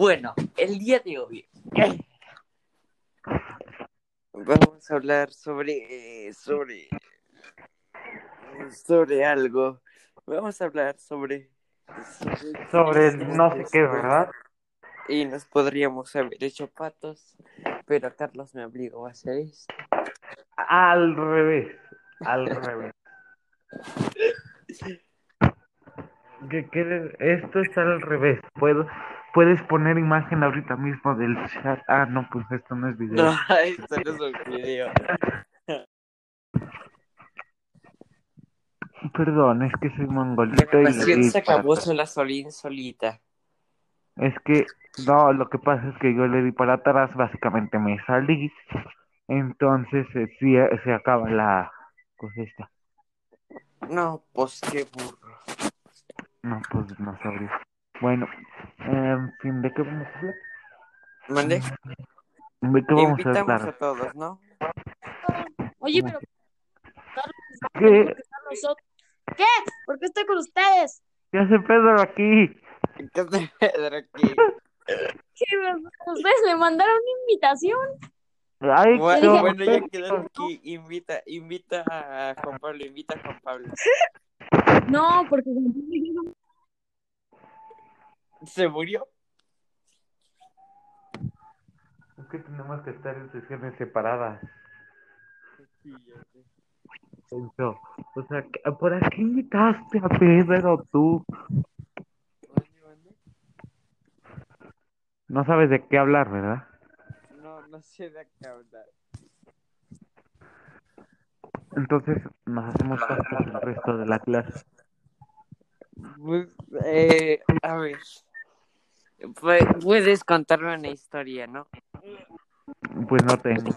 Bueno, el día de hoy vamos a hablar sobre eh, sobre sobre algo. Vamos a hablar sobre Sobre no sé qué, ¿verdad? y nos podríamos haber hecho patos, pero Carlos me obligó a hacer esto. Al revés, al revés. ¿Qué quieres? Esto está al revés. Puedo, puedes poner imagen ahorita mismo del chat. Ah, no, pues esto no es video. No, esto no es un video. Perdón, es que soy La mongolito y, grabación y se acabó sola, solín, solita. es que no, lo que pasa es que yo le di para atrás, básicamente me salí, entonces eh, sí, eh, se acaba la cosa esta. No, pues qué burro. No, pues no sabría. Bueno, en fin, ¿de qué vamos a hablar? ¿Mande? ¿De qué vamos a Invitamos hablar? a todos, ¿no? Oye, pero ¿Qué? ¿por qué están nosotros? ¿Qué? ¿Por qué estoy con ustedes? ¿Qué hace Pedro aquí? ¿Qué hace Pedro aquí? ¿Qué? ¿Ustedes le mandaron una invitación? Ay, Bueno, qué bueno, ya quedó aquí. Invita, invita a Juan Pablo, invita a Juan Pablo. No, porque ¿Se murió? Es que tenemos que estar en sesiones separadas. Eso. O sea, ¿por qué invitaste a Pedro tú? No sabes de qué hablar, ¿verdad? No, no sé de qué hablar. Entonces nos hacemos pastas el resto de la clase. Pues, eh, a ver. Pu- Puedes contarme una historia, ¿no? Pues no tengo.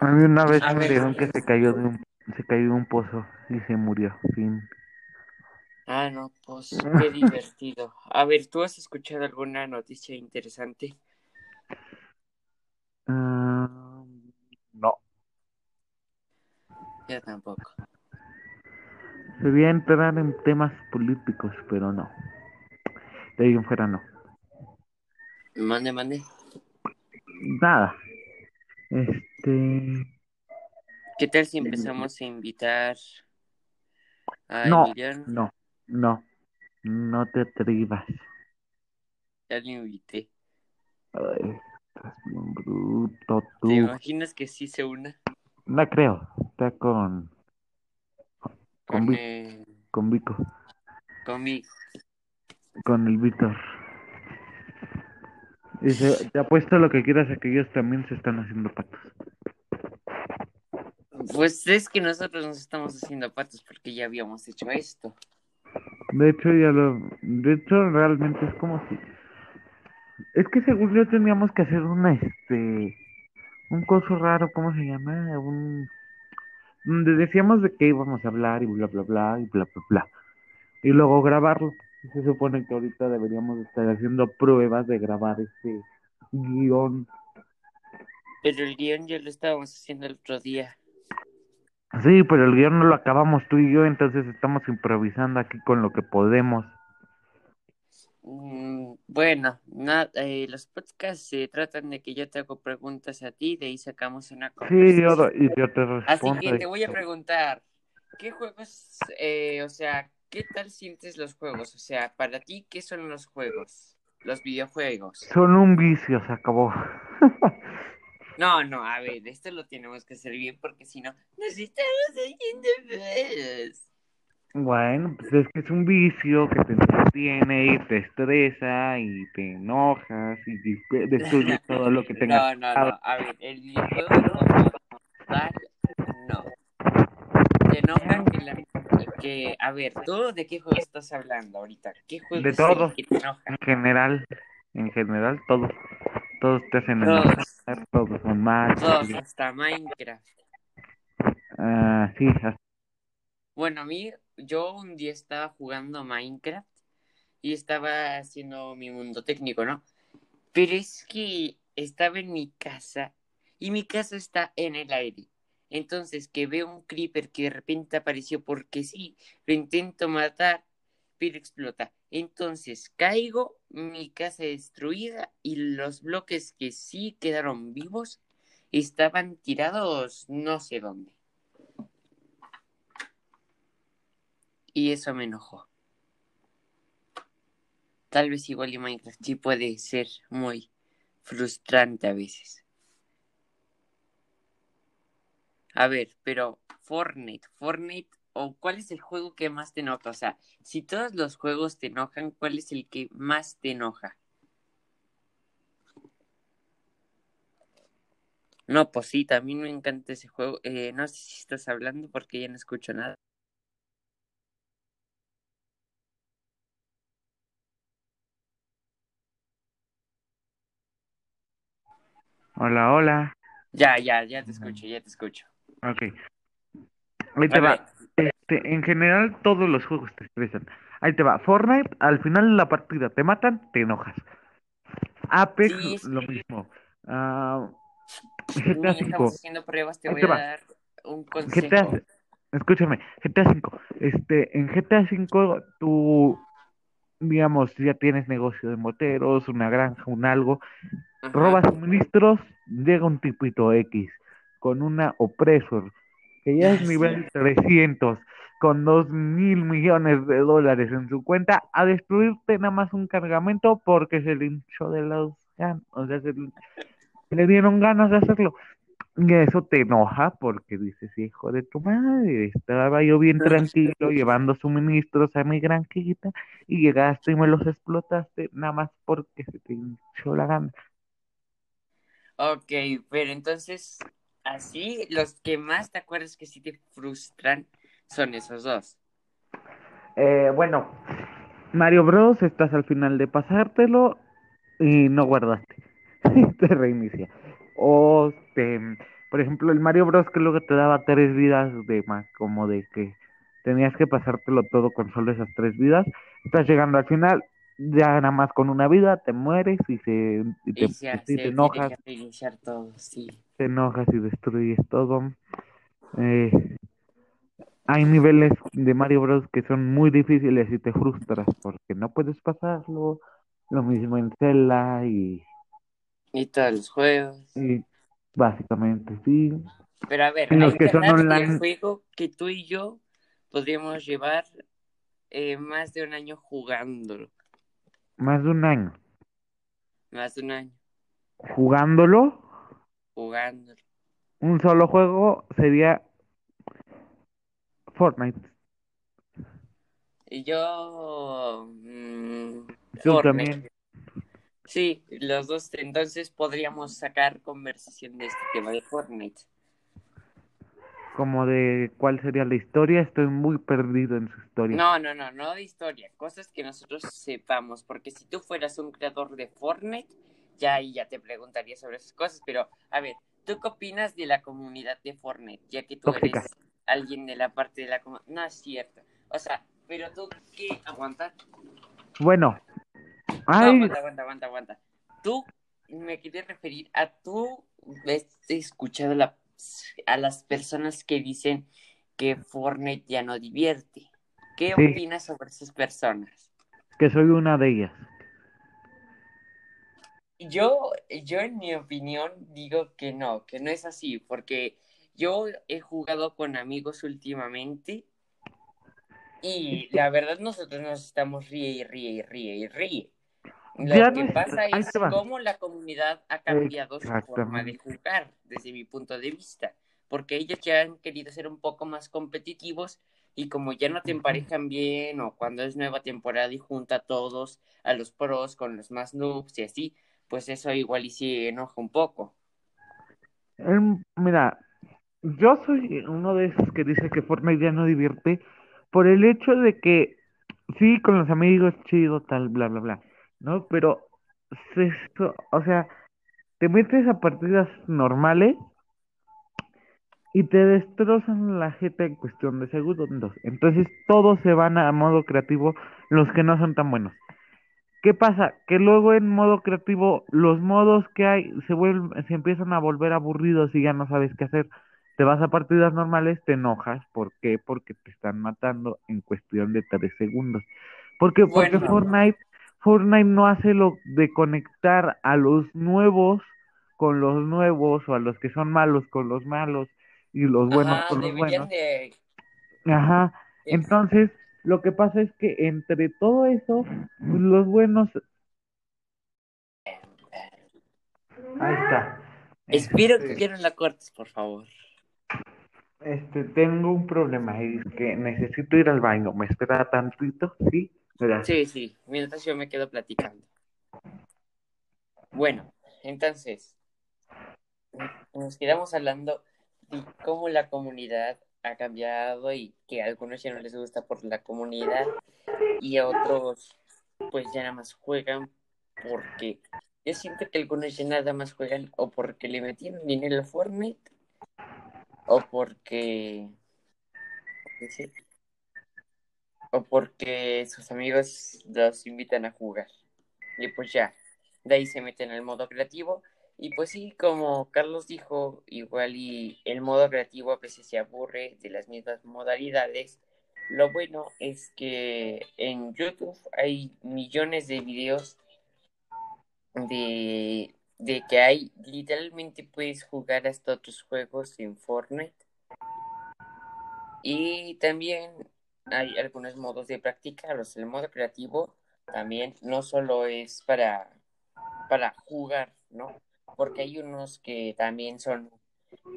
A mí una vez me dijeron que se cayó de un se cayó de un pozo y se murió. Fin. Ah, no, pues qué divertido. A ver, ¿tú has escuchado alguna noticia interesante? Mm, no. Yo tampoco. Sería entrar en temas políticos, pero no. De ahí en fuera no. Mande, mande. Nada. Este. ¿Qué tal si empezamos a invitar a No, Emiliano? no, no. No te atrevas. Ya lo invité. Ay, estás bien bruto ¿Te tú. imaginas que sí se una No creo. Está con. Con, con, Vi- eh, con Vico. Con el Víctor. Dice, te apuesto lo que quieras a que ellos también se están haciendo patos. Pues es que nosotros nos estamos haciendo patos porque ya habíamos hecho esto. De hecho, ya lo. De hecho, realmente es como si. Es que según yo teníamos que hacer una, este. Un coso raro, ¿cómo se llama? Un. Donde decíamos de qué íbamos a hablar y bla, bla, bla, y bla, bla, bla. Y luego grabarlo. Se supone que ahorita deberíamos estar haciendo pruebas de grabar este guion. Pero el guion ya lo estábamos haciendo el otro día. Sí, pero el guion no lo acabamos tú y yo, entonces estamos improvisando aquí con lo que podemos. Mm, bueno, na- eh, los podcasts se tratan de que yo te hago preguntas a ti, de ahí sacamos una Sí, yo, conversación. y yo te Así respondo. que te voy a preguntar, ¿qué juegos, eh, o sea, qué tal sientes los juegos? O sea, para ti, ¿qué son los juegos? Los videojuegos. Son un vicio, se acabó. No, no, a ver, esto lo tenemos que hacer bien porque si no, nos estamos haciendo feos. Bueno, pues es que es un vicio que te entretiene y te estresa y te enojas y de- destruyes todo lo que tengas. No, no, no, a ver, el videojuego como tal, no. Te enoja que la... Que, a ver, ¿tú de qué juego estás hablando ahorita? ¿Qué juego De es el todo. que te enoja? En general, en general, todo. Todos te hacen Todos. enojar, todos son malos. Todos, hasta Minecraft. Ah, sí, hasta- Bueno, a mí, yo un día estaba jugando Minecraft y estaba haciendo mi mundo técnico, ¿no? Pero es que estaba en mi casa y mi casa está en el aire. Entonces, que veo un creeper que de repente apareció porque sí, lo intento matar, pero explota. Entonces, caigo, mi casa destruida y los bloques que sí quedaron vivos estaban tirados no sé dónde. Y eso me enojó. Tal vez igual y Minecraft sí puede ser muy frustrante a veces. A ver, pero Fortnite, Fortnite, o cuál es el juego que más te enoja? O sea, si todos los juegos te enojan, ¿cuál es el que más te enoja? No, pues sí, también me encanta ese juego. Eh, no sé si estás hablando porque ya no escucho nada. Hola, hola. Ya, ya, ya te escucho, ya te escucho. Ok. Ahí te va. Este, en general, todos los juegos te estresan. Ahí te va. Fortnite, al final de la partida te matan, te enojas. Apex, Sí, sí. lo mismo. Ah, Ni GTA V. estamos haciendo pruebas, te Ahí voy te a va. dar un GTA, consejo. escúchame, GTA V. Este, en GTA V, tú, digamos, ya tienes negocio de moteros, una granja, un algo, Ajá. robas suministros, llega un tipito X con una opresor que ya es Ah, nivel 300 con dos mil millones de dólares en su cuenta a destruirte nada más un cargamento porque se le hinchó de los ganas, o sea, se le, le dieron ganas de hacerlo. Y eso te enoja porque dices, hijo de tu madre, estaba yo bien tranquilo llevando suministros a mi granjita y llegaste y me los explotaste nada más porque se te hinchó la gana. Ok, pero entonces, así, los que más te acuerdas que sí te frustran son esos dos. Eh, bueno, Mario Bros, estás al final de pasártelo y no guardaste. te reinicia. O, te, por ejemplo, el Mario Bros que luego te daba tres vidas de más, como de que tenías que pasártelo todo con solo esas tres vidas. Estás llegando al final, ya nada más con una vida, te mueres y, se, y te, Y ya se te enojas, todo, sí. te enojas y destruyes todo. Eh, hay niveles de Mario Bros que son muy difíciles y te frustras porque no puedes pasarlo. Lo mismo en Zelda y, Y todos los juegos. y básicamente sí. Pero a ver, En los que son online. juego que tú y yo podríamos llevar eh, más de un año jugándolo. Más de un año Más de un año jugándolo. jugándolo. Un solo juego sería Fortnite. Y yo... mm, Tú Fortnite. también. Sí, los dos. Entonces podríamos sacar conversación de este tema de Fortnite. Como de cuál sería la historia. Estoy muy perdido en su historia. No, no, no, no de historia. Cosas que nosotros sepamos. Porque si tú fueras un creador de Fortnite, ya ahí ya te preguntaría sobre esas cosas. Pero, a ver, ¿tú qué opinas de la comunidad de Fortnite? Ya que tú Tóxica. eres alguien de la parte de la comunidad. No es cierto. O sea, pero tú qué aguanta. Bueno. No, Ay, aguanta, aguanta, aguanta, aguanta. Tú me quería referir a tú ves escuchado la- a las personas que dicen que Fortnite ya no divierte. ¿Qué Sí. opinas sobre esas personas? que soy una de ellas. Yo, yo en mi opinión digo que no, que no es así, porque yo he jugado con amigos últimamente y la verdad nosotros nos estamos ríe y ríe y ríe y ríe. Lo Ya que pasa es cómo la comunidad ha cambiado su forma de jugar, desde mi punto de vista, porque ellos ya han querido ser un poco más competitivos y como ya no te emparejan bien o cuando es nueva temporada y junta a todos, a los pros con los más noobs y así, pues eso igual y sí enoja un poco. Em, mira, yo soy uno de esos que dice que Fortnite ya no divierte por el hecho de que sí, con los amigos, chido, tal, bla, bla, bla, ¿no? Pero, so- o sea, te metes a partidas normales y te destrozan la jeta en cuestión de segundos. Entonces, todos se van a modo creativo, los que no son tan buenos. ¿Qué pasa? Que luego en modo creativo los modos que hay se vuelven, se empiezan a volver aburridos y ya no sabes qué hacer. te vas a partidas normales, te enojas. ¿Por qué? Porque te están matando en cuestión de tres segundos. Porque, porque. Fortnite, Fortnite no hace lo de conectar a los nuevos con los nuevos o a los que son malos con los malos y los buenos Ajá, con los buenos. de... Ajá. Entonces, lo que pasa es que entre todo eso, los buenos. Ahí está. Espero Este, que no la cortes, por favor. este, tengo un problema y es que necesito ir al baño. ¿Me espera tantito? Sí, Sí, sí, mientras yo me quedo platicando. Bueno, entonces, nos quedamos hablando de cómo la comunidad ha cambiado y que a algunos ya no les gusta por la comunidad y a otros pues ya nada más juegan porque yo siento que algunos ya nada más juegan o porque le metieron dinero a Fortnite o porque ¿qué decir? O porque sus amigos los invitan a jugar y pues ya de ahí se meten al modo creativo y pues sí, como Carlos dijo, igual y el modo creativo a veces se aburre de las mismas modalidades. Lo bueno es que en YouTube hay millones de videos de, de que hay, literalmente puedes jugar hasta otros juegos en Fortnite. Y también hay algunos modos de practicarlos. El modo creativo también no solo es para, para jugar, ¿no? Porque hay unos que también son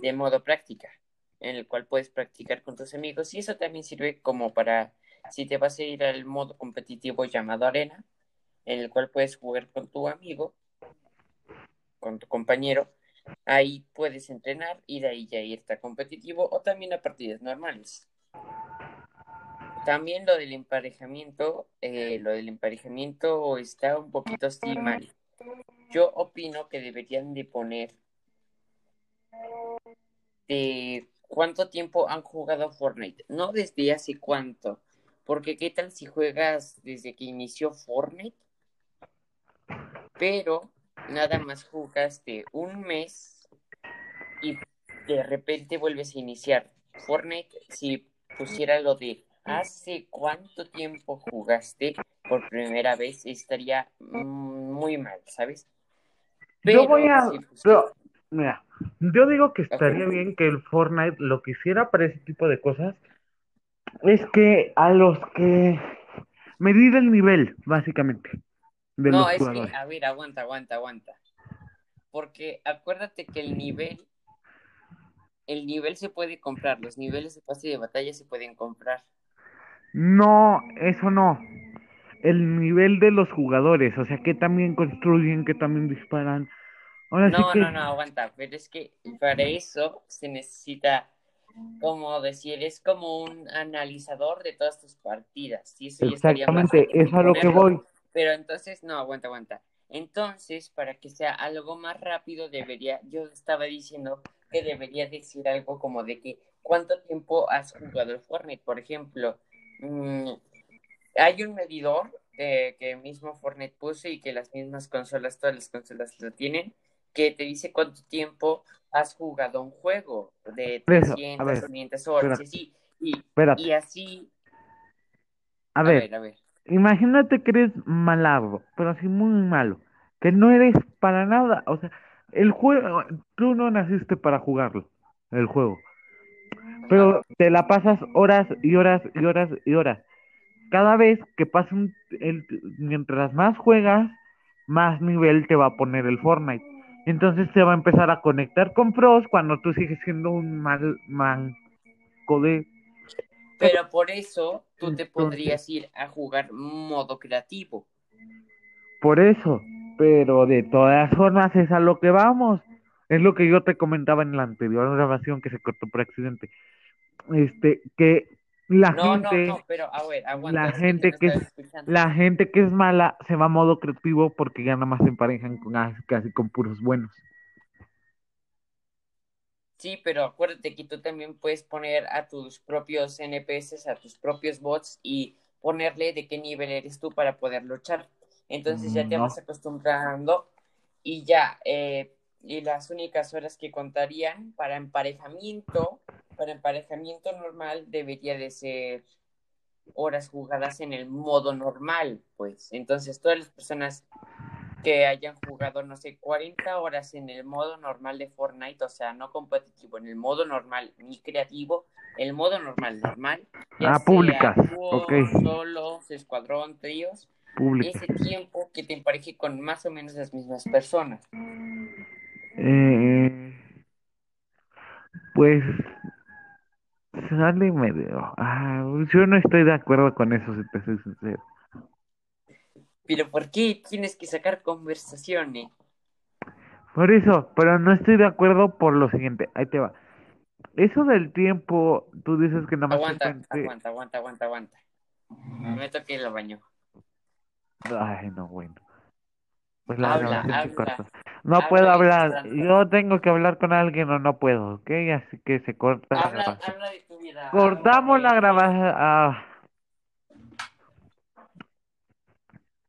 de modo práctica, en el cual puedes practicar con tus amigos y eso también sirve como para si te vas a ir al modo competitivo llamado arena, en el cual puedes jugar con tu amigo, con tu compañero, ahí puedes entrenar y de ahí ya irte a competitivo o también a partidas normales. También lo del emparejamiento, eh, lo del emparejamiento está un poquito así mal. Yo opino que deberían de poner de cuánto tiempo han jugado Fortnite, no desde hace cuánto, porque qué tal si juegas desde que inició Fortnite, pero nada más jugaste un mes y de repente vuelves a iniciar Fortnite, si pusiera lo de hace cuánto tiempo jugaste por primera vez, estaría muy mal, ¿sabes? Yo voy a. Pero, mira, yo digo que estaría bien que el Fortnite lo que hiciera para ese tipo de cosas es que a los que. medir el nivel, básicamente, de No, los es jugadores. que, a ver, aguanta, aguanta, aguanta. Porque acuérdate que el nivel, el nivel se puede comprar, los niveles de pase de batalla se pueden comprar. No, eso no. El nivel de los jugadores, o sea, que también construyen, que también disparan. Ahora sí No, que. no, no, aguanta, pero es que para eso se necesita, como decir, es como un analizador de todas tus partidas. Y eso ya Exactamente, difícil es a lo que voy. Pero entonces, no, aguanta, aguanta. Entonces, para que sea algo más rápido, debería, yo estaba diciendo que debería decir algo como de que cuánto tiempo has jugado el Fortnite, por ejemplo. Mm, hay un medidor eh, que mismo Fortnite puso y que las mismas consolas, todas las consolas lo tienen, que te dice cuánto tiempo has jugado un juego de Por eso, a 300, ver, 500 horas, espérate. y así, y, Espérate, y así, a a ver, ver, a ver. imagínate que eres malardo, pero así muy malo, que no eres para nada, o sea, el juego, tú no naciste para jugarlo, el juego, pero te la pasas horas y horas y horas y horas. Cada vez que pasa un, el, mientras más juegas, más nivel te va a poner el Fortnite. Entonces se va a empezar a conectar con pros cuando tú sigues siendo un mal manco de Pero por eso tú te Entonces- podrías ir a jugar modo creativo. Por eso, pero de todas formas es a lo que vamos. Es lo que yo te comentaba en la anterior grabación que se cortó por accidente. Este, que la No, gente, no, no, pero a ver, aguanta. la gente que es- la gente que es mala se va a modo creativo porque ya nada más se emparejan con casi, casi con puros buenos. Sí, pero acuérdate que tú también puedes poner a tus propios NPCs, a tus propios bots y ponerle de qué nivel eres tú para poder luchar. Entonces ya te vas acostumbrando y ya, eh, y las únicas horas que contarían para emparejamiento, para emparejamiento normal debería de ser horas jugadas en el modo normal, pues. Entonces, todas las personas que hayan jugado, no sé, 40 horas en el modo normal de Fortnite, o sea, no competitivo, en el modo normal ni creativo, el modo normal, normal. Ah, públicas, dúo, ok. solos, escuadrón, tríos, ese tiempo que te empareje con más o menos las mismas personas. Eh, pues sale medio. Ah, yo no estoy de acuerdo con eso, si te soy sincero. Pero ¿por qué tienes que sacar conversaciones? Por eso, pero no estoy de acuerdo por lo siguiente. Ahí te va. Eso del tiempo, tú dices que nada más Aguanta, depende- aguanta, aguanta, aguanta, aguanta. Me toqué el baño. Ay, no, bueno. Pues la Habla, habla. corta. No Habla, puedo hablar. Yo tengo que hablar con alguien o no puedo, ¿ok? Así que se corta la Habla, grabación. habla de. Cortamos la grabación. Ah.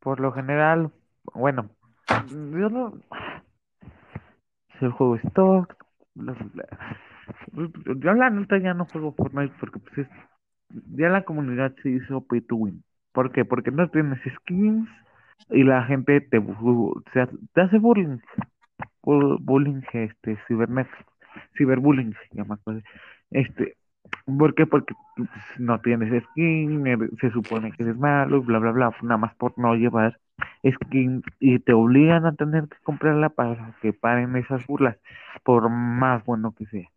Por lo general, bueno, yo no. Si el juego es bla. Yo la neta ya no juego Fortnite porque pues es, ya la comunidad se hizo pay to win. ¿Por qué? Porque no tienes skins y la gente te, te hace bullying. Bu- Bullying, este, cibernético. Ciberbullying, se llama. Este, ¿por qué? Porque pues, no tienes skin, eres- se supone que eres malo, bla, bla, bla, nada más por no llevar skin y te obligan a tener que comprarla para que paren esas burlas, por más bueno que sea.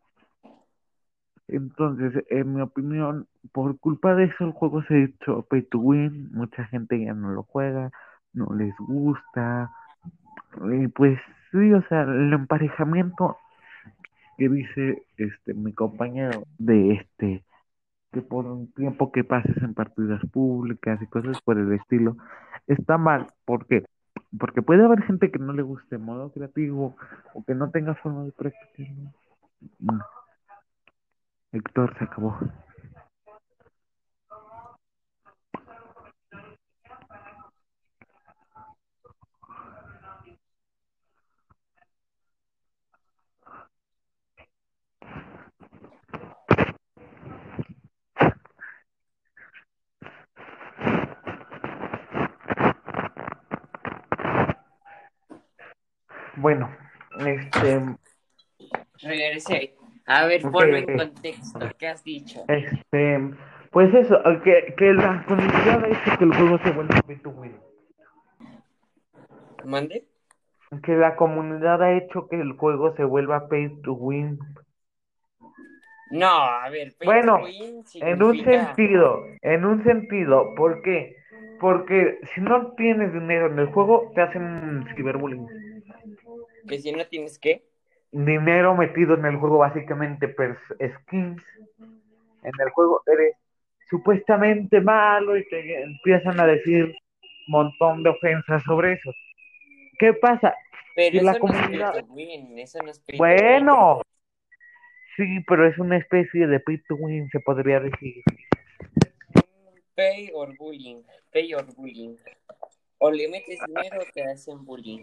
Entonces, en mi opinión, por culpa de eso el juego se ha hecho pay to win, mucha gente ya no lo juega, no les gusta, y pues sí, o sea, el emparejamiento que dice este mi compañero de este que por un tiempo que pases en partidas públicas y cosas por el estilo está mal, ¿por qué? Porque puede haber gente que no le guste modo creativo o que no tenga forma de practicarlo. Mm. Héctor se acabó. Bueno, este, Regresé. A ver, Ok, ponme en contexto. ¿Qué has dicho? este, pues eso, que, que la comunidad ha hecho que el juego se vuelva pay to win. ¿Mande? Que la comunidad ha hecho que el juego se vuelva pay to win. No, a ver, pay Bueno, to win En un significa- sentido, en un sentido, ¿por qué? Porque si no tienes dinero en el juego, te hacen ciberbullying. que si no tienes que. Dinero metido en el juego, básicamente, pers- skins. En el juego eres supuestamente malo y te empiezan a decir un montón de ofensas sobre eso. ¿Qué pasa? Pero eso la no comunidad- es win, eso no es. Bueno, sí, pero es una especie de pay to win, se podría decir. Pay or bullying. Pay or bullying. O le metes dinero o te hacen bullying.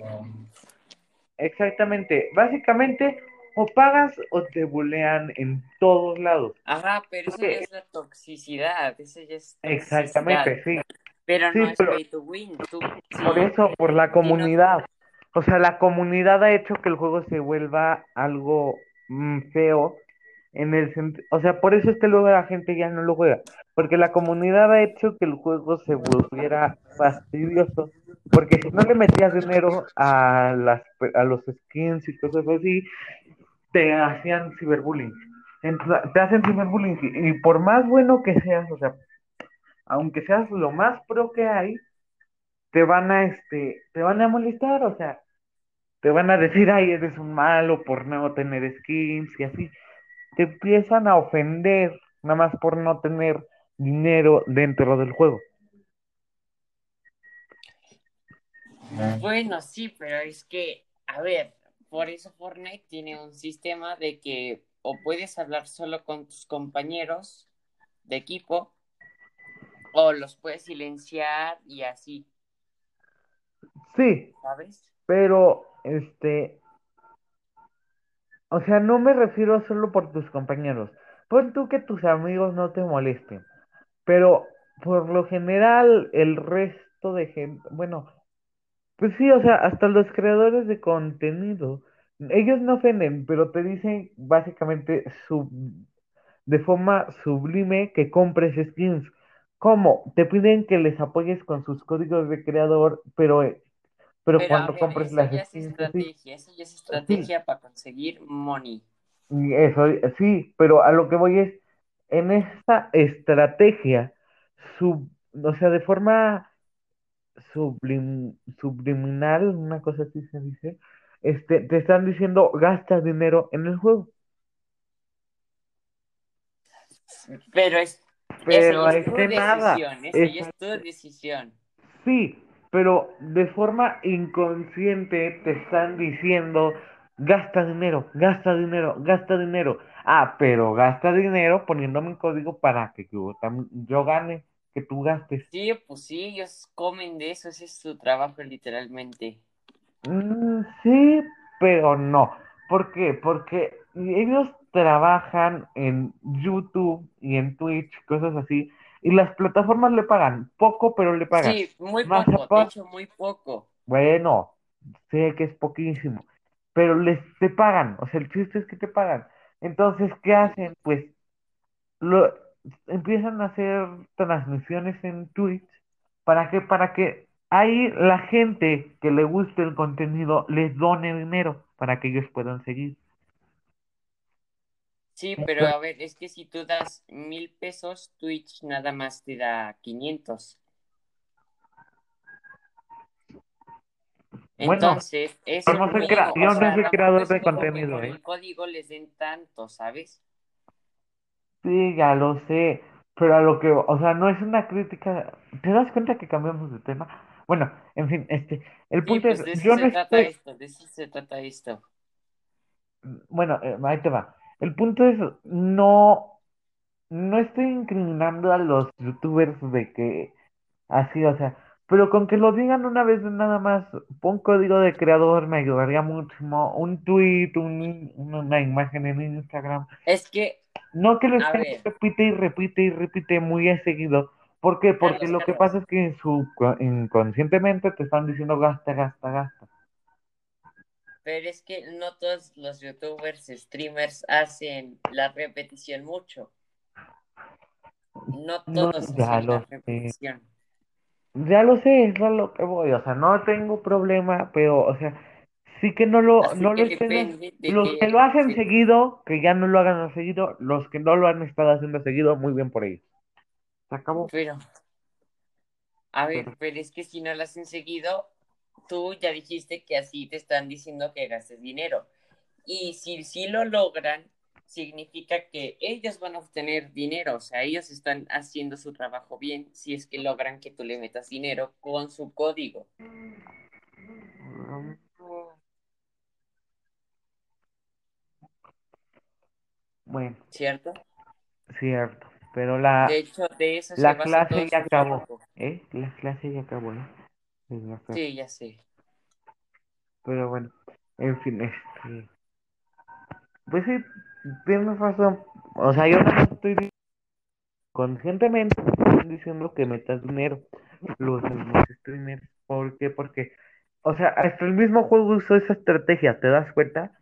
Exactamente. Básicamente, o pagas o te bulean en todos lados. Ajá, pero eso ya es la toxicidad. Eso ya es Exactamente, sí. Pero Sí, no es pay to win. Tú, sí, Por eso, por la comunidad. O sea, la comunidad ha hecho que el juego se vuelva algo mm, feo. En el sent- o sea, por eso es que luego la gente ya no lo juega. Porque la comunidad ha hecho que el juego se volviera fastidioso. Porque si no le metías dinero a las a los skins y cosas así, te hacían ciberbullying. Te hacen ciberbullying. Y, y por más bueno que seas, o sea, aunque seas lo más pro que hay, te van a este, te van a molestar, o sea, te van a decir, ay, eres un malo por no tener skins y así. Te empiezan a ofender nada más por no tener dinero dentro del juego. Bueno, sí, pero es que, a ver, por eso Fortnite tiene un sistema de que o puedes hablar solo con tus compañeros de equipo o los puedes silenciar y así, Sí, ¿sabes? pero este, O sea, no me refiero solo por tus compañeros. Pon tú que tus amigos no te molesten, pero por lo general el resto de gente, bueno, pues sí, o sea, hasta los creadores de contenido, ellos no ofenden, pero te dicen básicamente sub- de forma sublime que compres skins. ¿Cómo? Te piden que les apoyes con sus códigos de creador, pero, eh, pero Pero cuando ver, compres las ya es skins estrategia, eso ya es sí, estrategia para conseguir money. eso, sí, pero a lo que voy es, en esta estrategia, sub, o sea, de forma sublim- subliminal, una cosa así se dice, este, te están diciendo gasta dinero en el juego. Pero es, Pero es tu nada. decisión, esa es tu decisión. sí, pero de forma inconsciente te están diciendo gasta dinero, gasta dinero, gasta dinero. Ah, pero gasta dinero poniéndome un código para que yo gane, que tú gastes. Sí, pues sí, ellos comen de eso, ese es su trabajo literalmente. Mm, sí, pero no. ¿Por qué? Porque ellos trabajan en YouTube y en Twitch, cosas así, y las plataformas le pagan poco, pero le pagan. Sí, muy Más poco, de hecho muy poco. bueno, sé que es poquísimo, pero les te pagan, o sea, el chiste es que te pagan. Entonces, ¿qué hacen? Pues lo empiezan a hacer transmisiones en Twitch para que para que ahí la gente que le guste el contenido les done dinero para que ellos puedan seguir. Sí, pero a ver, es que si tú das mil pesos, Twitch nada más te da 500. Bueno, Entonces, es yo no soy o sea, creador de contenido, ¿eh? el código les den tanto, ¿sabes? Sí, ya lo sé, pero a lo que, o sea, no es una crítica. ¿Te das cuenta que cambiamos de tema? Bueno, en fin, este, el Sí, punto pues es, de eso yo se no trata estoy, esto, de eso se trata esto. bueno, eh, ahí te va. El punto es, no, no estoy incriminando a los youtubers de que así, o sea, pero con que lo digan una vez nada más, pon código de creador, me ayudaría muchísimo. Un tweet, un, una imagen en Instagram. Es que, No que lo estén repite y repite y repite muy a seguido. ¿Por qué? Porque Carlos, lo que Carlos, pasa es que en su, inconscientemente te están diciendo gasta, gasta, gasta. pero es que no todos los youtubers, streamers hacen la repetición mucho. No No, todos ya hacen la lo sé. repetición. Ya lo sé, es a lo que voy. O sea, no tengo problema, pero, o sea, sí que no lo, Así no lo estén. Los que que lo hacen sí. seguido, que ya no lo hagan seguido. Los que no lo han estado haciendo seguido, muy bien por ellos. Se acabó. Pero, a ver, Pero- pero es que si no lo hacen seguido, tú ya dijiste que así te están diciendo que gastes dinero. Y si sí lo logran, significa que ellos van a obtener dinero. O sea, ellos están haciendo su trabajo bien si es que logran que tú le metas dinero con su código. Bueno, ¿Cierto? cierto. Pero la, De hecho, de eso se la clase ya su acabó. ¿Eh? La clase ya acabó, ¿eh? Sí, ya sé. Pero bueno, en fin, este. Pues sí, tienes razón. O sea, yo no estoy conscientemente diciendo que metas dinero. Los streamers. ¿Por qué? Porque, o sea, hasta el mismo juego usó esa estrategia, ¿te das cuenta?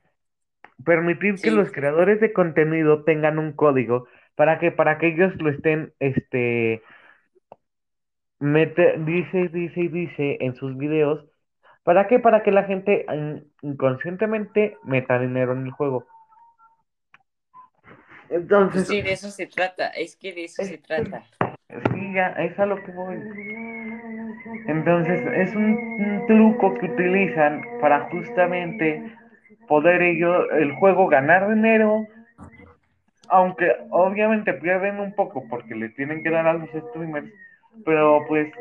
Permitir que los creadores de contenido tengan un código para que, para que ellos lo estén, este, mete, dice, dice y dice en sus videos. ¿Para qué? Para que la gente mm, inconscientemente meta dinero en el juego. Entonces, sí, de eso se trata. Es que de eso se trata. sí, ya, es a lo que voy. Entonces, es un, un truco que utilizan para justamente poder ellos, el juego, ganar dinero, aunque obviamente pierden un poco porque le tienen que dar a los streamers, pero pues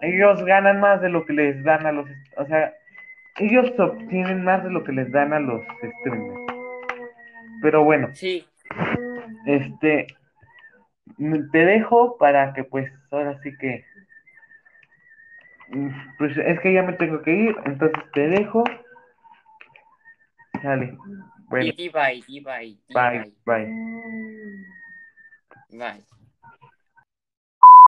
ellos ganan más de lo que les dan a los, o sea, ellos obtienen más de lo que les dan a los streamers. Pero bueno, Sí, este, te dejo para que pues ahora sí que, mm, pues es que ya me tengo que ir, entonces te dejo. ใช่ลยนี้ใบที่ใบที่ใบ ไปไป ใบ